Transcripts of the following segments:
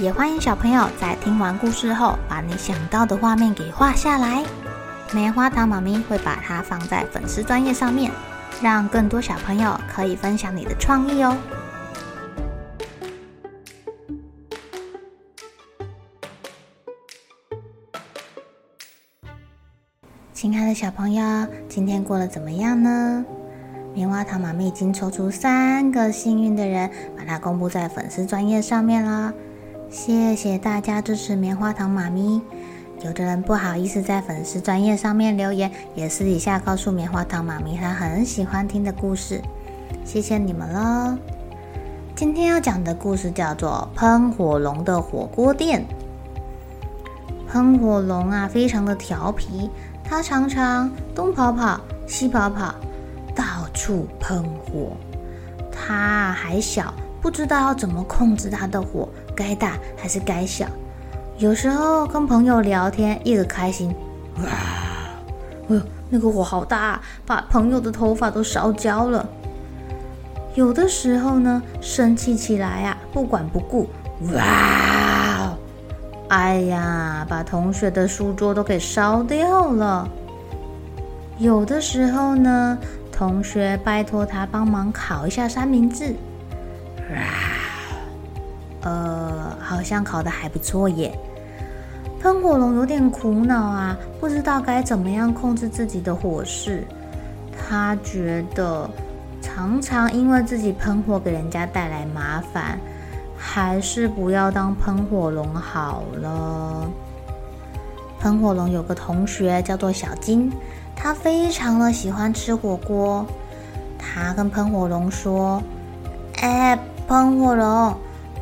也欢迎小朋友在听完故事后，把你想到的画面给画下来。棉花糖妈咪会把它放在粉丝专页上面，让更多小朋友可以分享你的创意哦。亲爱的小朋友，今天过得怎么样呢？棉花糖妈咪已经抽出三个幸运的人，把它公布在粉丝专页上面了。谢谢大家支持棉花糖妈咪。有的人不好意思在粉丝专页上面留言，也私底下告诉棉花糖妈咪他很喜欢听的故事。谢谢你们喽！今天要讲的故事叫做《喷火龙的火锅店》。喷火龙啊，非常的调皮，它常常东跑跑，西跑跑，到处喷火。它还小，不知道要怎么控制它的火。该大还是该小？有时候跟朋友聊天，一个开心，哇，哎呦，那个火好大，把朋友的头发都烧焦了。有的时候呢，生气起来呀，不管不顾，哇，哎呀，把同学的书桌都给烧掉了。有的时候呢，同学拜托他帮忙烤一下三明治，哇。呃，像烤得还不错耶。喷火龙有点苦恼啊，不知道该怎么样控制自己的火势。他觉得常常因为自己喷火给人家带来麻烦，还是不要当喷火龙好了。喷火龙有个同学叫做小金，他非常的喜欢吃火锅。他跟喷火龙说：“哎，喷火龙。”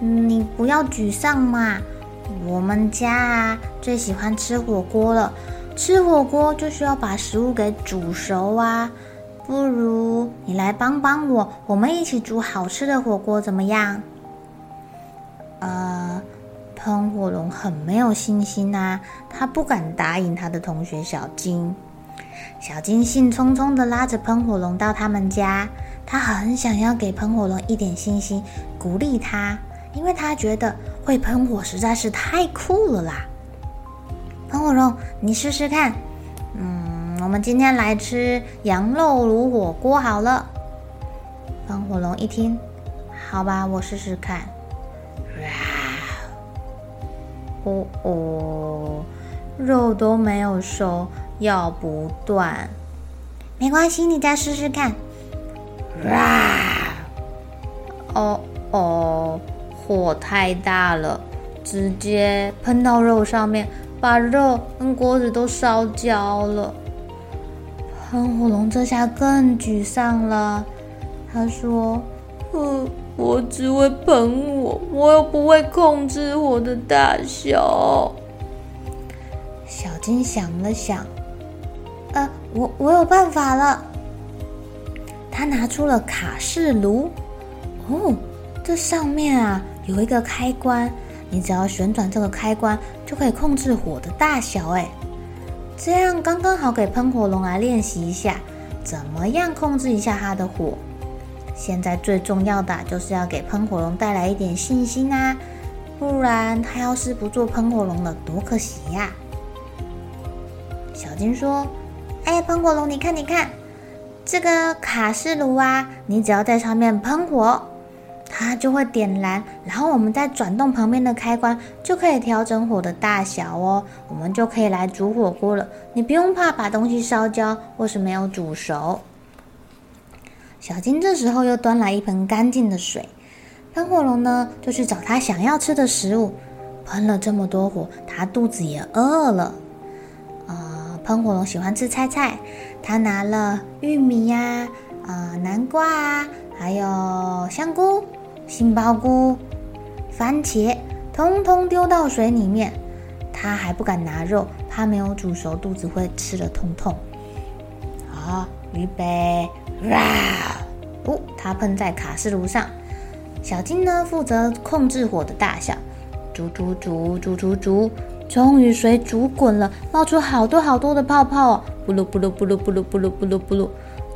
你不要沮丧嘛，我们家啊最喜欢吃火锅了。吃火锅就需要把食物给煮熟啊，不如你来帮帮我，我们一起煮好吃的火锅怎么样？呃，喷火龙很没有信心呐，他不敢答应他的同学小金。小金兴冲冲的拉着喷火龙到他们家，他很想要给喷火龙一点信心，鼓励他。因为他觉得会喷火实在是太酷了啦！喷火龙，你试试看。嗯，我们今天来吃羊肉炉火锅好了。喷火龙一听，好吧，我试试看。哇哦哦，肉都没有熟，咬不断。没关系，你再试试看。哇哦哦。火太大了，直接喷到肉上面，把肉跟锅子都烧焦了。喷火龙这下更沮丧了，他说：“嗯，我只会喷火，我又不会控制火的大小。”小金想了想，呃，我我有办法了。他拿出了卡式炉，哦，这上面啊。有一个开关，你只要旋转这个开关，就可以控制火的大小。哎，这样刚刚好给喷火龙来练习一下，怎么样控制一下它的火。现在最重要的就是要给喷火龙带来一点信心啊，不然它要是不做喷火龙了，多可惜呀！小金说：“哎，喷火龙，你看，你看，这个卡式炉啊，你只要在上面喷火。”它就会点燃，然后我们再转动旁边的开关，就可以调整火的大小哦。我们就可以来煮火锅了。你不用怕把东西烧焦或是没有煮熟。小金这时候又端来一盆干净的水，喷火龙呢就去找他想要吃的食物。喷了这么多火，他肚子也饿了。呃，喷火龙喜欢吃菜菜，他拿了玉米呀、啊、南瓜啊，还有香菇。杏鲍菇，番茄，通通丢到水里面。他还不敢拿肉，怕没有煮熟，肚子会吃得痛痛。好，预备，哇！哦，它喷在卡式炉上。小金呢，负责控制火的大小，煮煮煮煮煮煮，终于水煮滚了，冒出好多好多的泡泡哦！噗噜噗噜噗噜噗噜噗噜噗噜噗噜，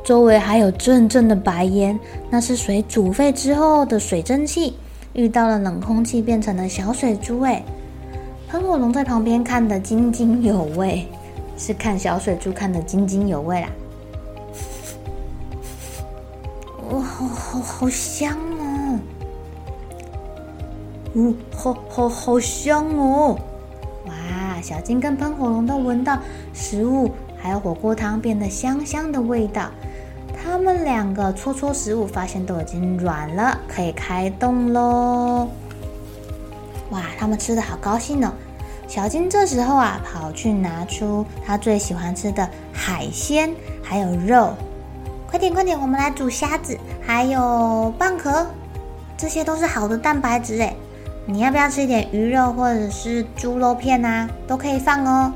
周围还有阵阵的白烟，那是水煮沸之后的水蒸气，遇到了冷空气变成了小水珠诶。喷火龙在旁边看得津津有味，是看小水珠看得津津有味啦。哇，好好好香哦！呜，好好好香哦！哇，小金跟喷火龙都闻到食物还有火锅汤变得香香的味道。他们两个搓搓食物，发现都已经软了，可以开动喽。哇，他们吃得好高兴哦！小金这时候啊，跑去拿出他最喜欢吃的海鲜，还有肉。快点，快点，我们来煮虾子，还有蚌壳，这些都是好的蛋白质诶。你要不要吃一点鱼肉或者是猪肉片啊？都可以放哦。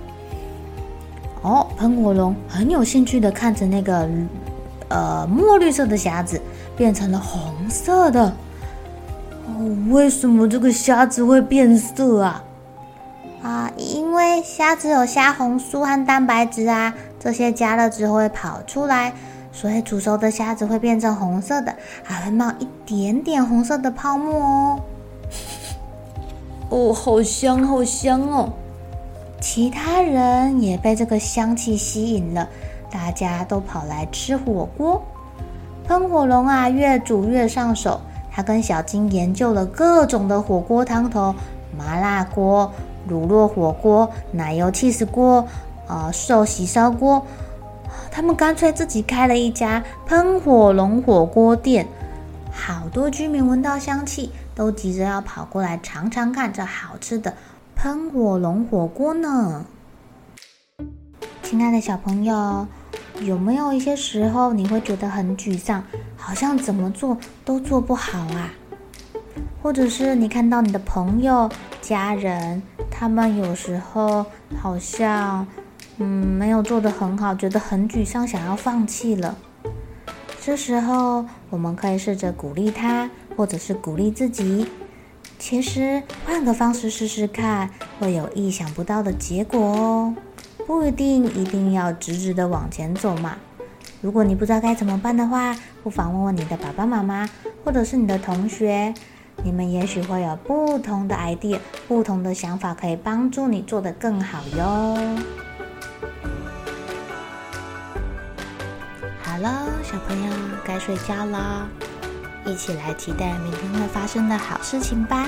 哦，喷火龙很有兴趣的看着那个呃墨绿色的虾子变成了红色的。哦，为什么这个虾子会变色啊？啊，因为虾子有虾红素和蛋白质啊，这些加热之后会跑出来，所以煮熟的虾子会变成红色的，还会冒一点点红色的泡沫哦。哦，好香，好香哦！其他人也被这个香气吸引了，大家都跑来吃火锅。喷火龙啊，越煮越上手。他跟小金研究了各种的火锅汤头，麻辣锅、乳酪火锅、奶油起司锅、啊、寿喜烧锅。他们干脆自己开了一家喷火龙火锅店。好多居民闻到香气，都急着要跑过来尝尝看这好吃的喷火龙火锅呢。亲爱的小朋友。有没有一些时候你会觉得很沮丧，好像怎么做都做不好啊？或者是你看到你的朋友、家人，他们有时候好像嗯没有做得很好，觉得很沮丧，想要放弃了。这时候我们可以试着鼓励他，或者是鼓励自己。其实换个方式试试看，会有意想不到的结果哦。不一定一定要直直的往前走嘛。如果你不知道该怎么办的话，不妨问问你的爸爸妈妈，或者是你的同学，你们也许会有不同的 idea，不同的想法，可以帮助你做得更好哟。好了，小朋友该睡觉了，一起来期待明天会发生的好事情吧。